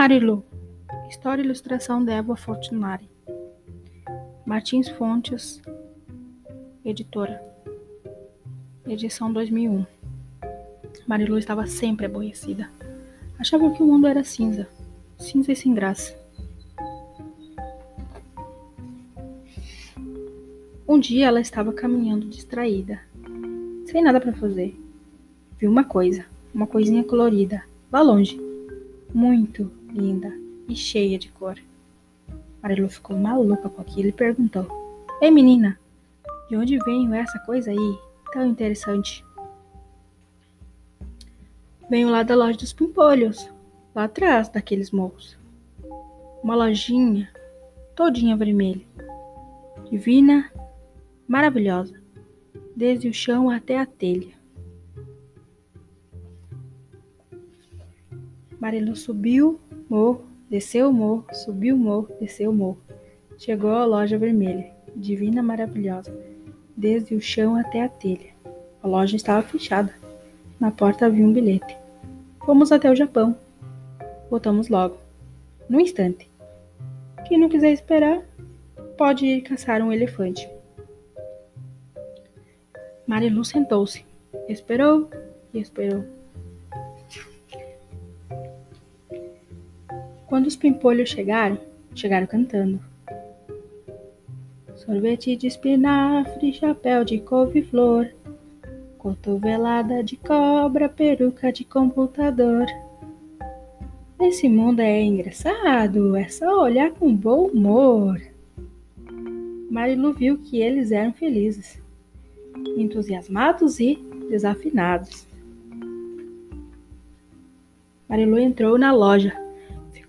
Marilu. História e ilustração Débora Fortunari. Martins Fontes, editora. Edição 2001. Marilu estava sempre aborrecida. Achava que o mundo era cinza, cinza e sem graça. Um dia ela estava caminhando distraída, sem nada para fazer. Viu uma coisa, uma coisinha colorida, lá longe, muito linda e cheia de cor. Marilu ficou maluca com aquilo e perguntou: Ei menina, de onde veio essa coisa aí tão interessante? Venho lá da loja dos pimpolhos, lá atrás daqueles morros. Uma lojinha todinha vermelha, divina maravilhosa, desde o chão até a telha. Marilu subiu o morro, desceu o morro, subiu o morro, desceu o morro. Chegou à loja vermelha, divina maravilhosa, desde o chão até a telha. A loja estava fechada. Na porta havia um bilhete. Fomos até o Japão. Voltamos logo. No instante. Quem não quiser esperar, pode ir caçar um elefante. Marilu sentou-se, esperou e esperou. Quando os pimpolhos chegaram, chegaram cantando. Sorvete de espinafre, chapéu de couve-flor, cotovelada de cobra, peruca de computador. Esse mundo é engraçado, é só olhar com bom humor. Marilu viu que eles eram felizes entusiasmados e desafinados. Marilu entrou na loja.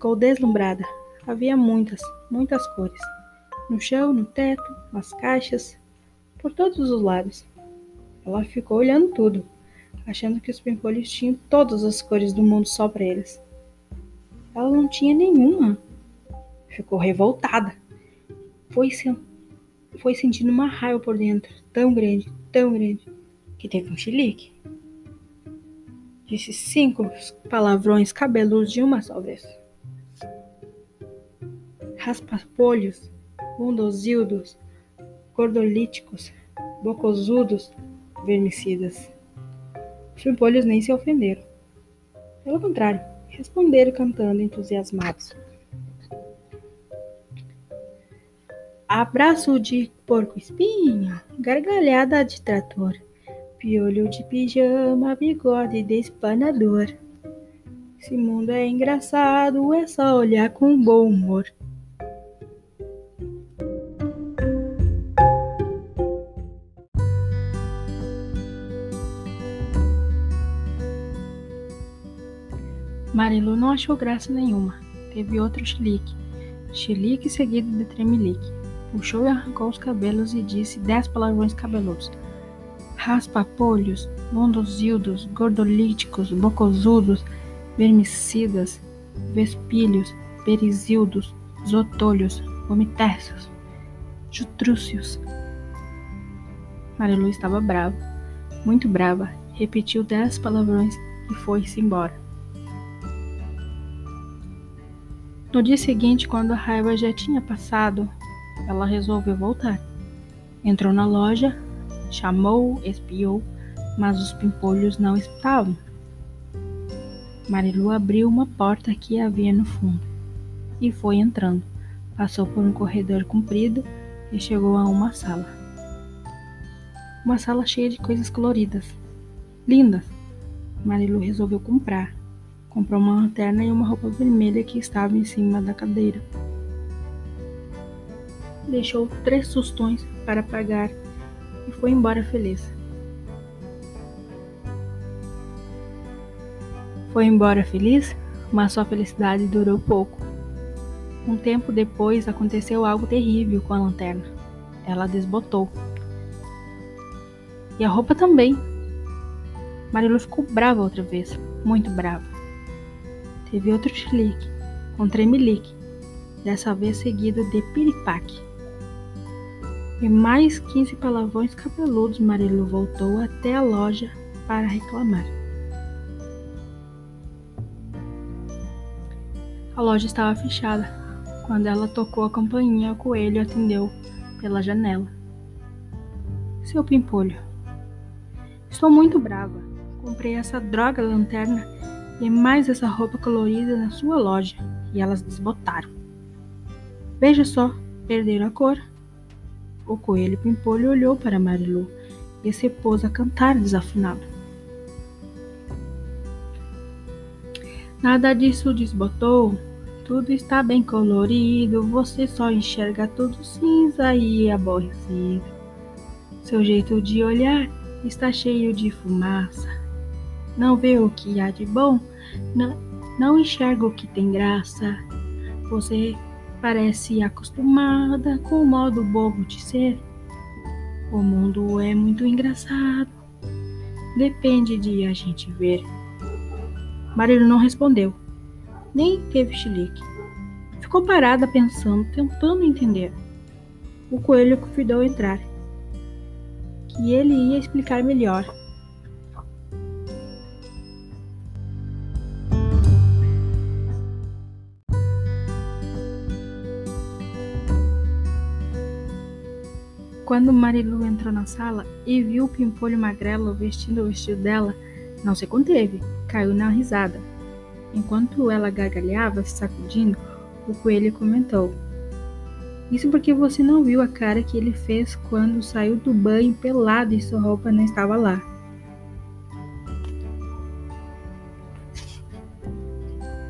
Ficou deslumbrada. Havia muitas, muitas cores. No chão, no teto, nas caixas, por todos os lados. Ela ficou olhando tudo, achando que os pimpolhos tinham todas as cores do mundo só para eles. Ela não tinha nenhuma. Ficou revoltada. Foi. Foi sentindo uma raiva por dentro, tão grande, tão grande que teve um chilique. Disse cinco palavrões cabeludos de uma só vez. Raspapolhos, bundosildos, gordolíticos, bocosudos, vermicidas. Os pimpolhos nem se ofenderam. Pelo contrário, responderam cantando entusiasmados. Abraço de porco-espinho, gargalhada de trator, piolho de pijama, bigode de espanador. Esse mundo é engraçado, é só olhar com bom humor. Marilu não achou graça nenhuma. Teve outro chilique. Chilique seguido de tremelique. Puxou e arrancou os cabelos e disse dez palavrões cabeludos. Raspapolhos, mondosildos, gordolíticos, bocozudos, vermicidas, vespilhos, perizildos, zotolhos, vomitércios, jutrúcios. Marilu estava brava, muito brava, repetiu dez palavrões e foi-se embora. No dia seguinte, quando a raiva já tinha passado, ela resolveu voltar. Entrou na loja, chamou, espiou, mas os pimpolhos não estavam. Marilu abriu uma porta que havia no fundo e foi entrando. Passou por um corredor comprido e chegou a uma sala. Uma sala cheia de coisas coloridas, lindas. Marilu resolveu comprar. Comprou uma lanterna e uma roupa vermelha que estava em cima da cadeira deixou três sustões para pagar e foi embora feliz. Foi embora feliz, mas sua felicidade durou pouco. Um tempo depois aconteceu algo terrível com a lanterna. Ela desbotou. E a roupa também. Marilu ficou brava outra vez, muito brava. Teve outro chilique, com tremelique, dessa vez seguido de piripaque. E mais quinze palavrões cabeludos, Marilu voltou até a loja para reclamar. loja estava fechada. Quando ela tocou a campainha, o coelho atendeu pela janela. Seu pimpolho. Estou muito brava. Comprei essa droga lanterna e mais essa roupa colorida na sua loja e elas desbotaram. Veja só, perderam a cor. O coelho pimpolho olhou para Marilu e se pôs a cantar desafinado. Nada disso desbotou, tudo está bem colorido, você só enxerga tudo cinza e aborrecido. Seu jeito de olhar está cheio de fumaça. Não vê o que há de bom, não, não enxerga o que tem graça. Você parece acostumada com o modo bobo de ser. O mundo é muito engraçado. Depende de a gente ver. Marido não respondeu, nem teve chilique. Ficou parada pensando, tentando entender. O coelho convidou entrar, que ele ia explicar melhor. Quando Marilu entrou na sala e viu o pimpolho magrelo vestindo o vestido dela, não se conteve, caiu na risada. Enquanto ela gargalhava, se sacudindo, o coelho comentou: Isso porque você não viu a cara que ele fez quando saiu do banho pelado e sua roupa não estava lá.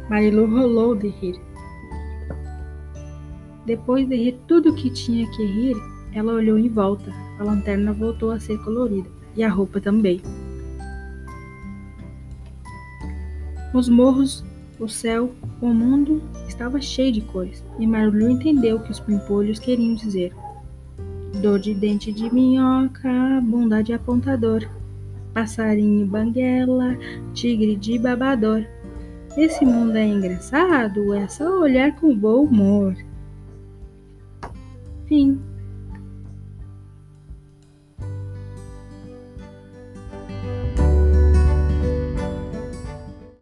Marilu rolou de rir. Depois de rir tudo o que tinha que rir, ela olhou em volta. A lanterna voltou a ser colorida e a roupa também. Os morros, o céu, o mundo estava cheio de cores, e Marlu entendeu o que os pimpolhos queriam dizer. Dor de dente de minhoca, bunda de apontador, passarinho banguela, tigre de babador. Esse mundo é engraçado, é só olhar com bom humor. Fim.